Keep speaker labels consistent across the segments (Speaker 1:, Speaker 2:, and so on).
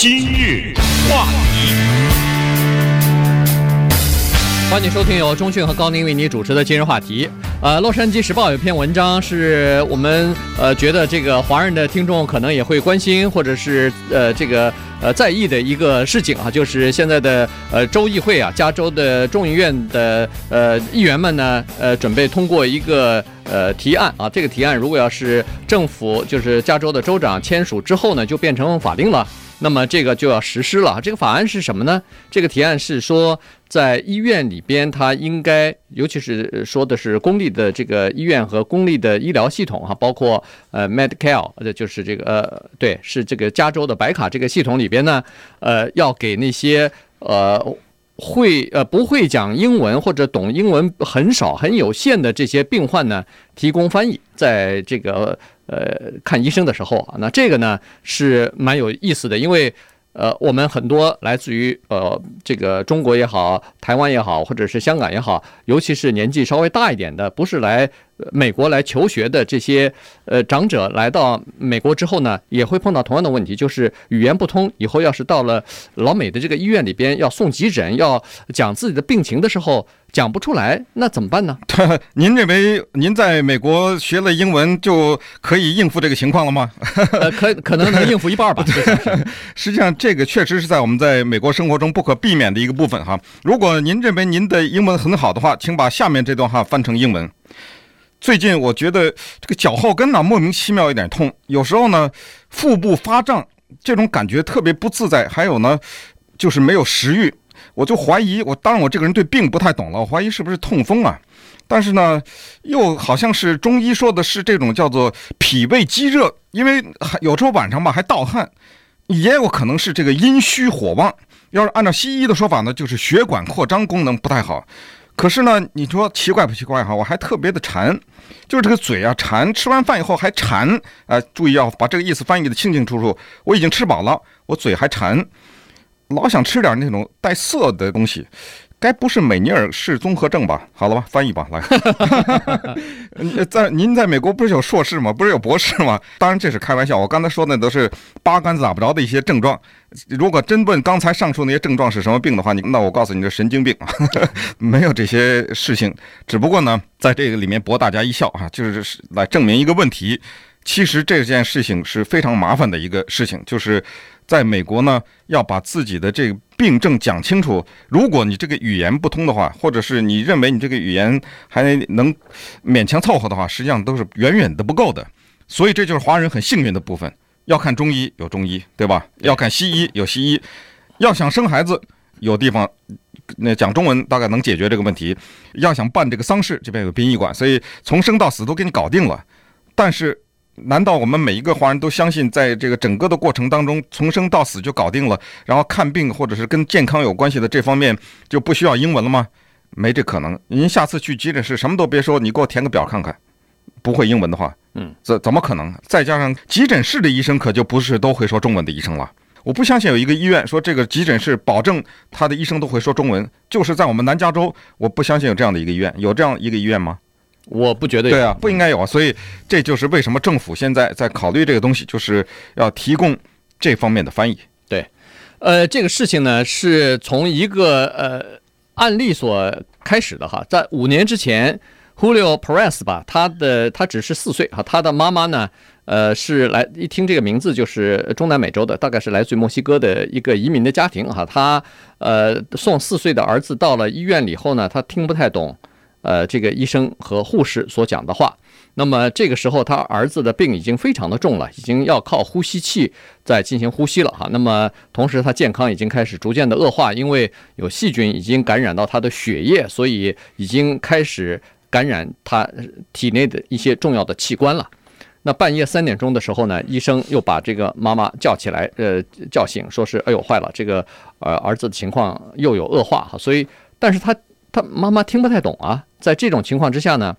Speaker 1: 今日话题，
Speaker 2: 欢迎收听由钟讯和高宁为你主持的今日话题。呃，《洛杉矶时报》有篇文章，是我们呃觉得这个华人的听众可能也会关心，或者是呃这个呃在意的一个事情啊，就是现在的呃州议会啊，加州的众议院的呃议员们呢，呃准备通过一个呃提案啊，这个提案如果要是政府就是加州的州长签署之后呢，就变成法定了。那么这个就要实施了。这个法案是什么呢？这个提案是说，在医院里边，它应该，尤其是说的是公立的这个医院和公立的医疗系统哈，包括呃 Medi-Cal，呃，就是这个呃，对，是这个加州的白卡这个系统里边呢，呃，要给那些呃会呃不会讲英文或者懂英文很少很有限的这些病患呢，提供翻译，在这个。呃，看医生的时候啊，那这个呢是蛮有意思的，因为呃，我们很多来自于呃这个中国也好，台湾也好，或者是香港也好，尤其是年纪稍微大一点的，不是来。美国来求学的这些呃长者来到美国之后呢，也会碰到同样的问题，就是语言不通。以后要是到了老美的这个医院里边要送急诊，要讲自己的病情的时候，讲不出来，那怎么办呢？
Speaker 3: 您认为您在美国学了英文就可以应付这个情况了吗？
Speaker 2: 呃，可可能能应付一半吧。
Speaker 3: 实际上，这个确实是在我们在美国生活中不可避免的一个部分哈。如果您认为您的英文很好的话，请把下面这段话翻成英文。最近我觉得这个脚后跟呢莫名其妙有点痛，有时候呢腹部发胀，这种感觉特别不自在。还有呢，就是没有食欲，我就怀疑我，当然我这个人对病不太懂了，我怀疑是不是痛风啊？但是呢，又好像是中医说的是这种叫做脾胃积热，因为有时候晚上吧还盗汗，也有可能是这个阴虚火旺。要是按照西医的说法呢，就是血管扩张功能不太好。可是呢，你说奇怪不奇怪哈？我还特别的馋，就是这个嘴啊馋，吃完饭以后还馋。啊、注意要把这个意思翻译的清清楚楚。我已经吃饱了，我嘴还馋，老想吃点那种带涩的东西。该不是美尼尔氏综合症吧？好了吧，翻译吧，来。在您在美国不是有硕士吗？不是有博士吗？当然这是开玩笑，我刚才说的都是八竿子打不着的一些症状。如果真问刚才上述那些症状是什么病的话，你那我告诉你，这神经病，没有这些事情。只不过呢，在这个里面博大家一笑啊，就是来证明一个问题。其实这件事情是非常麻烦的一个事情，就是在美国呢，要把自己的这个病症讲清楚。如果你这个语言不通的话，或者是你认为你这个语言还能勉强凑合的话，实际上都是远远的不够的。所以这就是华人很幸运的部分。要看中医有中医，对吧？要看西医有西医。要想生孩子，有地方那讲中文大概能解决这个问题。要想办这个丧事，这边有殡仪馆，所以从生到死都给你搞定了。但是。难道我们每一个华人都相信，在这个整个的过程当中，从生到死就搞定了，然后看病或者是跟健康有关系的这方面就不需要英文了吗？没这可能。您下次去急诊室什么都别说，你给我填个表看看，不会英文的话，嗯，怎怎么可能？再加上急诊室的医生可就不是都会说中文的医生了。我不相信有一个医院说这个急诊室保证他的医生都会说中文，就是在我们南加州，我不相信有这样的一个医院，有这样一个医院吗？
Speaker 2: 我不觉得有。
Speaker 3: 对啊，不应该有啊，所以这就是为什么政府现在在考虑这个东西，就是要提供这方面的翻译。
Speaker 2: 对，呃，这个事情呢是从一个呃案例所开始的哈，在五年之前，Julio Perez 吧，他的他只是四岁哈，他的妈妈呢，呃，是来一听这个名字就是中南美洲的，大概是来自于墨西哥的一个移民的家庭哈，他呃送四岁的儿子到了医院里以后呢，他听不太懂。呃，这个医生和护士所讲的话，那么这个时候他儿子的病已经非常的重了，已经要靠呼吸器在进行呼吸了哈。那么同时他健康已经开始逐渐的恶化，因为有细菌已经感染到他的血液，所以已经开始感染他体内的一些重要的器官了。那半夜三点钟的时候呢，医生又把这个妈妈叫起来，呃，叫醒，说是哎呦坏了，这个呃儿子的情况又有恶化哈。所以，但是他。他妈妈听不太懂啊，在这种情况之下呢，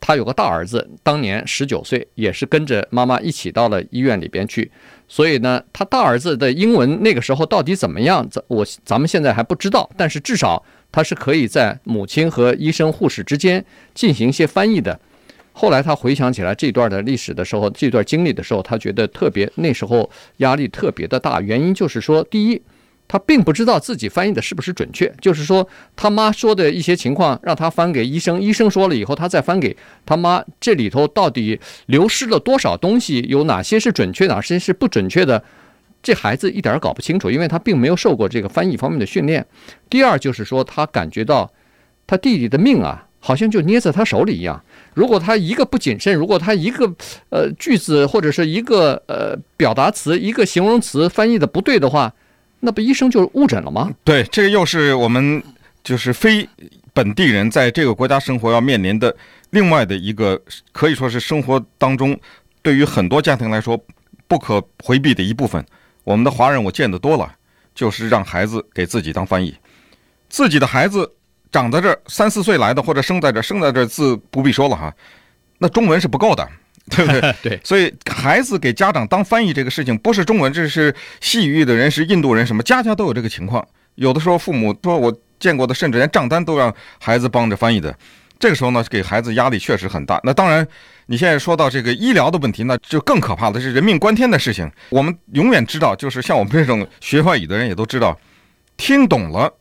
Speaker 2: 他有个大儿子，当年十九岁，也是跟着妈妈一起到了医院里边去。所以呢，他大儿子的英文那个时候到底怎么样？我咱们现在还不知道，但是至少他是可以在母亲和医生护士之间进行一些翻译的。后来他回想起来这段的历史的时候，这段经历的时候，他觉得特别那时候压力特别的大。原因就是说，第一，他并不知道自己翻译的是不是准确，就是说他妈说的一些情况让他翻给医生，医生说了以后，他再翻给他妈，这里头到底流失了多少东西，有哪些是准确，哪些是不准确的，这孩子一点搞不清楚，因为他并没有受过这个翻译方面的训练。第二就是说，他感觉到他弟弟的命啊。好像就捏在他手里一样。如果他一个不谨慎，如果他一个呃句子或者是一个呃表达词、一个形容词翻译的不对的话，那不医生就误诊了吗？
Speaker 3: 对，这个又是我们就是非本地人在这个国家生活要面临的另外的一个，可以说是生活当中对于很多家庭来说不可回避的一部分。我们的华人我见得多了，就是让孩子给自己当翻译，自己的孩子。长在这儿三四岁来的，或者生在这儿生在这儿，字不必说了哈，那中文是不够的，对不对？
Speaker 2: 对，
Speaker 3: 所以孩子给家长当翻译这个事情，不是中文，这是西语的人，是印度人，什么家家都有这个情况。有的时候父母说我见过的，甚至连账单都让孩子帮着翻译的。这个时候呢，给孩子压力确实很大。那当然，你现在说到这个医疗的问题，那就更可怕的是人命关天的事情。我们永远知道，就是像我们这种学外语的人也都知道，听懂了。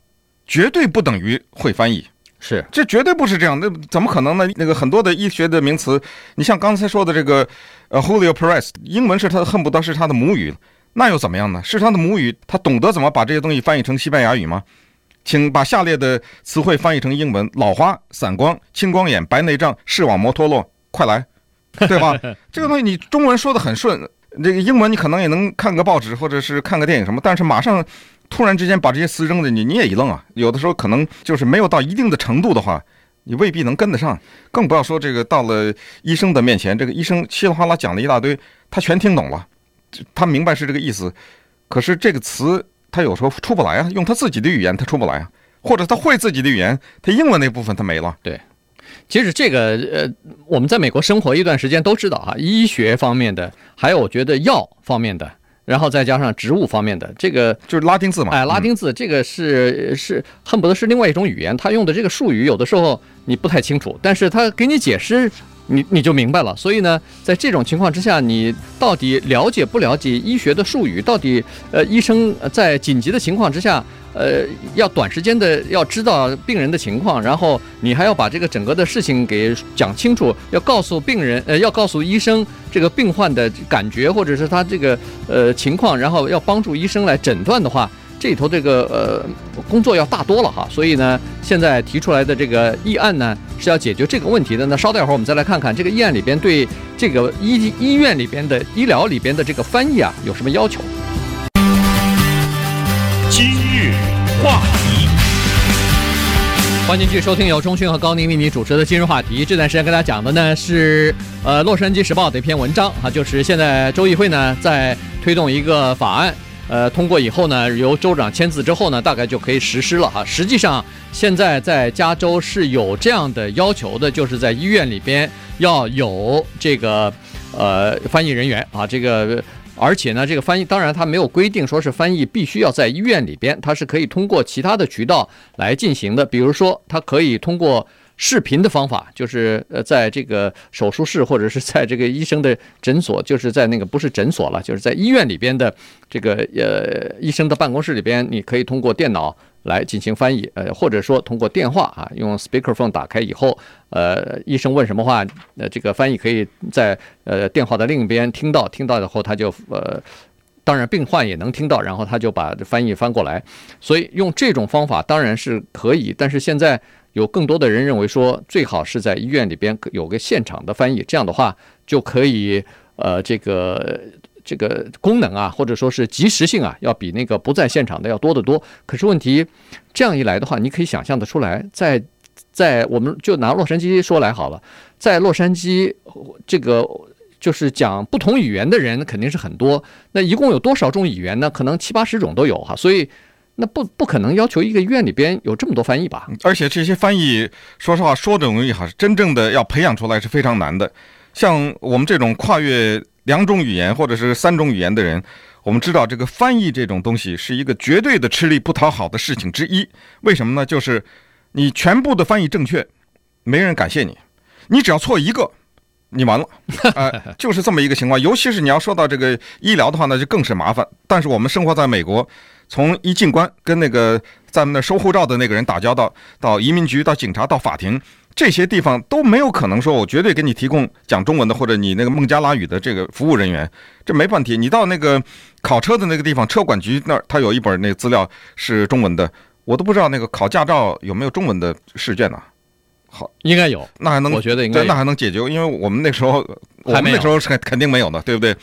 Speaker 3: 绝对不等于会翻译，
Speaker 2: 是
Speaker 3: 这绝对不是这样。那怎么可能呢？那个很多的医学的名词，你像刚才说的这个，呃，Julio Perez，英文是他恨不得是他的母语，那又怎么样呢？是他的母语，他懂得怎么把这些东西翻译成西班牙语吗？请把下列的词汇翻译成英文：老花、散光、青光眼、白内障、视网膜脱落，快来，对吧？这个东西你中文说的很顺，这个英文你可能也能看个报纸或者是看个电影什么，但是马上。突然之间把这些词扔在你，你也一愣啊！有的时候可能就是没有到一定的程度的话，你未必能跟得上，更不要说这个到了医生的面前，这个医生稀里哗啦讲了一大堆，他全听懂了，他明白是这个意思，可是这个词他有时候出不来啊，用他自己的语言他出不来啊，或者他会自己的语言，他英文那部分他没了。
Speaker 2: 对，其实这个呃，我们在美国生活一段时间都知道啊，医学方面的，还有我觉得药方面的。然后再加上植物方面的这个
Speaker 3: 就是拉丁字嘛，
Speaker 2: 哎，拉丁字这个是是恨不得是另外一种语言，他用的这个术语有的时候你不太清楚，但是他给你解释，你你就明白了。所以呢，在这种情况之下，你到底了解不了解医学的术语？到底呃，医生在紧急的情况之下。呃，要短时间的要知道病人的情况，然后你还要把这个整个的事情给讲清楚，要告诉病人，呃，要告诉医生这个病患的感觉或者是他这个呃情况，然后要帮助医生来诊断的话，这里头这个呃工作要大多了哈。所以呢，现在提出来的这个议案呢是要解决这个问题的。那稍待会儿我们再来看看这个议案里边对这个医医院里边的医疗里边的这个翻译啊有什么要求。
Speaker 1: 今日
Speaker 2: 话题，欢迎继续收听由钟迅和高宁为你主持的今日话题。这段时间跟大家讲的呢是，呃，《洛杉矶时报》的一篇文章啊，就是现在州议会呢在推动一个法案，呃，通过以后呢，由州长签字之后呢，大概就可以实施了哈。实际上，现在在加州是有这样的要求的，就是在医院里边要有这个呃翻译人员啊，这个。而且呢，这个翻译当然它没有规定说是翻译必须要在医院里边，它是可以通过其他的渠道来进行的。比如说，它可以通过视频的方法，就是呃，在这个手术室或者是在这个医生的诊所，就是在那个不是诊所了，就是在医院里边的这个呃医生的办公室里边，你可以通过电脑。来进行翻译，呃，或者说通过电话啊，用 speakerphone 打开以后，呃，医生问什么话，呃，这个翻译可以在呃电话的另一边听到，听到以后他就呃，当然病患也能听到，然后他就把翻译翻过来。所以用这种方法当然是可以，但是现在有更多的人认为说，最好是在医院里边有个现场的翻译，这样的话就可以呃这个。这个功能啊，或者说是及时性啊，要比那个不在现场的要多得多。可是问题，这样一来的话，你可以想象得出来，在在我们就拿洛杉矶说来好了，在洛杉矶这个就是讲不同语言的人肯定是很多。那一共有多少种语言呢？可能七八十种都有哈。所以那不不可能要求一个院里边有这么多翻译吧？
Speaker 3: 而且这些翻译，说实话说的容易哈，真正的要培养出来是非常难的。像我们这种跨越。两种语言或者是三种语言的人，我们知道这个翻译这种东西是一个绝对的吃力不讨好的事情之一。为什么呢？就是你全部的翻译正确，没人感谢你；你只要错一个，你完了，呃，就是这么一个情况。尤其是你要说到这个医疗的话，那就更是麻烦。但是我们生活在美国，从一进关跟那个在那收护照的那个人打交道，到移民局、到警察、到法庭，这些地方都没有可能说我绝对给你提供讲中文的或者你那个孟加拉语的这个服务人员，这没问题。你到那个考车的那个地方，车管局那儿他有一本那资料是中文的，我都不知道那个考驾照有没有中文的试卷呢？好，
Speaker 2: 应该有，
Speaker 3: 那还能，
Speaker 2: 我觉得应该，
Speaker 3: 那还能解决，因为我们那时候，我们那时候是肯肯定没有的，对不对？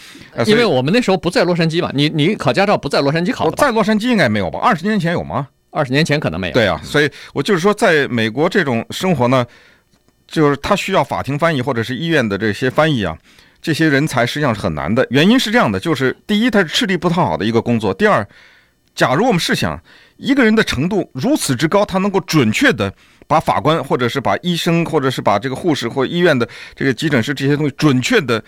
Speaker 2: 因为我们那时候不在洛杉矶嘛，你你考驾照不在洛杉矶考，
Speaker 3: 在洛杉矶应该没有吧？二十年前有吗？
Speaker 2: 二十年前可能没有。
Speaker 3: 对啊，所以我就是说，在美国这种生活呢，就是他需要法庭翻译或者是医院的这些翻译啊，这些人才实际上是很难的。原因是这样的，就是第一，他是吃力不讨好的一个工作；第二，假如我们试想一个人的程度如此之高，他能够准确的。把法官，或者是把医生，或者是把这个护士或医院的这个急诊室这些东西准确的、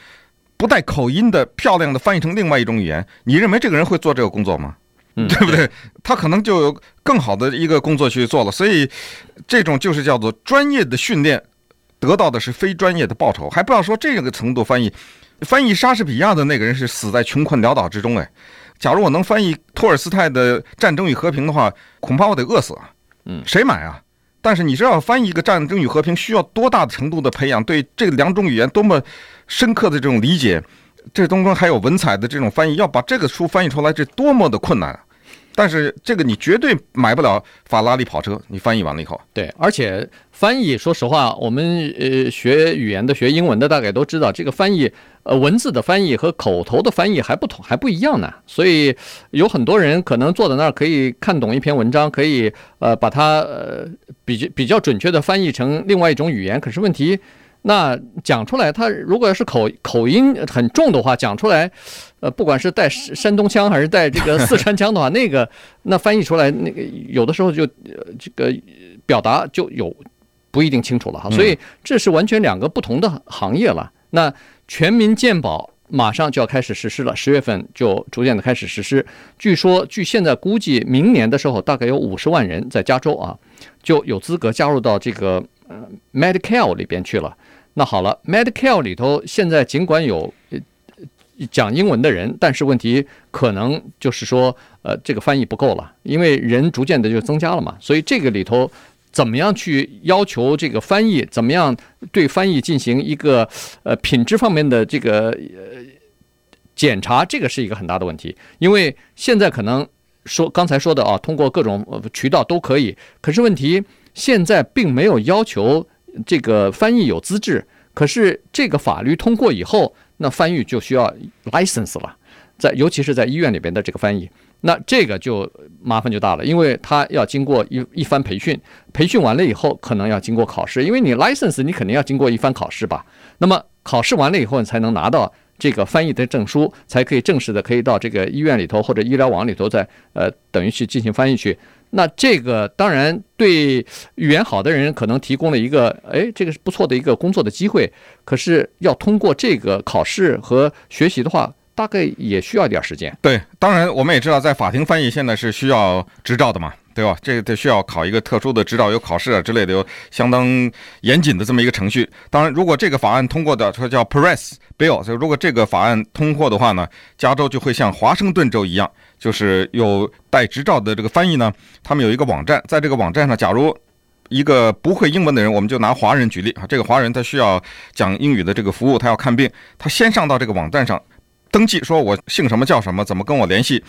Speaker 3: 不带口音的、漂亮的翻译成另外一种语言，你认为这个人会做这个工作吗？
Speaker 2: 嗯，
Speaker 3: 对不对？他可能就有更好的一个工作去做了。所以，这种就是叫做专业的训练，得到的是非专业的报酬。还不要说这个程度翻译，翻译莎士比亚的那个人是死在穷困潦倒之中。哎，假如我能翻译托尔斯泰的《战争与和平》的话，恐怕我得饿死啊。
Speaker 2: 嗯，
Speaker 3: 谁买啊？但是你知道翻译一个《战争与和平》需要多大程度的培养？对这两种语言多么深刻的这种理解？这当中还有文采的这种翻译，要把这个书翻译出来，这多么的困难！但是这个你绝对买不了法拉利跑车，你翻译完了以后，
Speaker 2: 对，而且翻译，说实话，我们呃学语言的、学英文的，大概都知道，这个翻译，呃，文字的翻译和口头的翻译还不同，还不一样呢。所以有很多人可能坐在那儿可以看懂一篇文章，可以呃把它呃比较比较准确的翻译成另外一种语言，可是问题。那讲出来，他如果要是口口音很重的话，讲出来，呃，不管是带山东腔还是带这个四川腔的话，那个那翻译出来，那个有的时候就这个表达就有不一定清楚了哈。所以这是完全两个不同的行业了。那全民健保马上就要开始实施了，十月份就逐渐的开始实施。据说，据现在估计，明年的时候大概有五十万人在加州啊就有资格加入到这个 Medicare 里边去了。那好了，Medicare 里头现在尽管有讲英文的人，但是问题可能就是说，呃，这个翻译不够了，因为人逐渐的就增加了嘛，所以这个里头怎么样去要求这个翻译，怎么样对翻译进行一个呃品质方面的这个呃检查，这个是一个很大的问题，因为现在可能说刚才说的啊，通过各种渠道都可以，可是问题现在并没有要求。这个翻译有资质，可是这个法律通过以后，那翻译就需要 license 了，在尤其是在医院里边的这个翻译，那这个就麻烦就大了，因为他要经过一一番培训，培训完了以后，可能要经过考试，因为你 license 你肯定要经过一番考试吧，那么考试完了以后，你才能拿到这个翻译的证书，才可以正式的可以到这个医院里头或者医疗网里头再呃等于去进行翻译去。那这个当然对语言好的人可能提供了一个，哎，这个是不错的一个工作的机会。可是要通过这个考试和学习的话，大概也需要一点时间。
Speaker 3: 对，当然我们也知道，在法庭翻译现在是需要执照的嘛，对吧？这个得需要考一个特殊的执照，有考试啊之类的，有相当严谨的这么一个程序。当然，如果这个法案通过的，说叫 Perez Bill，所以如果这个法案通过的话呢，加州就会像华盛顿州一样。就是有带执照的这个翻译呢，他们有一个网站，在这个网站上，假如一个不会英文的人，我们就拿华人举例啊，这个华人他需要讲英语的这个服务，他要看病，他先上到这个网站上登记，说我姓什么叫什么，怎么跟我联系，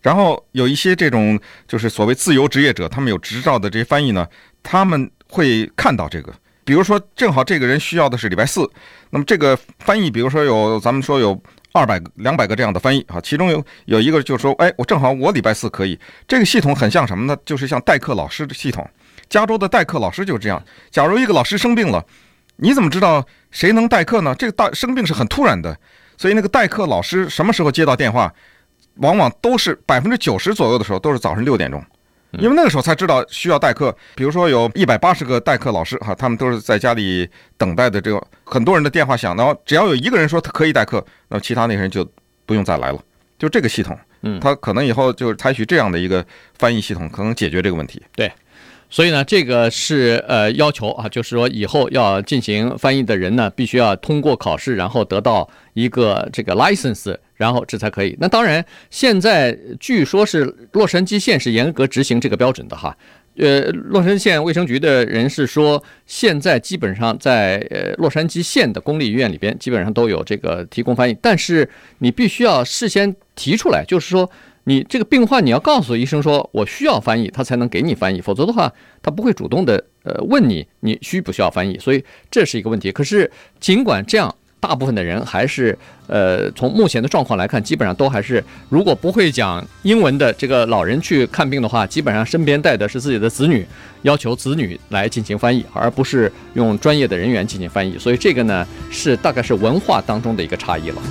Speaker 3: 然后有一些这种就是所谓自由职业者，他们有执照的这些翻译呢，他们会看到这个，比如说正好这个人需要的是礼拜四，那么这个翻译，比如说有咱们说有。二百、两百个这样的翻译啊，其中有有一个就是说，哎，我正好我礼拜四可以。这个系统很像什么呢？就是像代课老师的系统。加州的代课老师就是这样。假如一个老师生病了，你怎么知道谁能代课呢？这个大生病是很突然的，所以那个代课老师什么时候接到电话，往往都是百分之九十左右的时候都是早上六点钟。因为那个时候才知道需要代课，比如说有一百八十个代课老师哈，他们都是在家里等待的。这个很多人的电话响，然后只要有一个人说他可以代课，那么其他那些人就不用再来了。就这个系统，嗯，他可能以后就是采取这样的一个翻译系统，可能解决这个问题。
Speaker 2: 对，所以呢，这个是呃要求啊，就是说以后要进行翻译的人呢，必须要通过考试，然后得到一个这个 license，然后这才可以。那当然，现在据说是洛杉矶县是严格执行这个标准的哈。呃，洛杉矶县卫生局的人士说，现在基本上在呃洛杉矶县的公立医院里边，基本上都有这个提供翻译，但是你必须要事先提出来，就是说你这个病患你要告诉医生说我需要翻译，他才能给你翻译，否则的话他不会主动的呃问你你需不需要翻译，所以这是一个问题。可是尽管这样。大部分的人还是，呃，从目前的状况来看，基本上都还是，如果不会讲英文的这个老人去看病的话，基本上身边带的是自己的子女，要求子女来进行翻译，而不是用专业的人员进行翻译。所以这个呢，是大概是文化当中的一个差异了。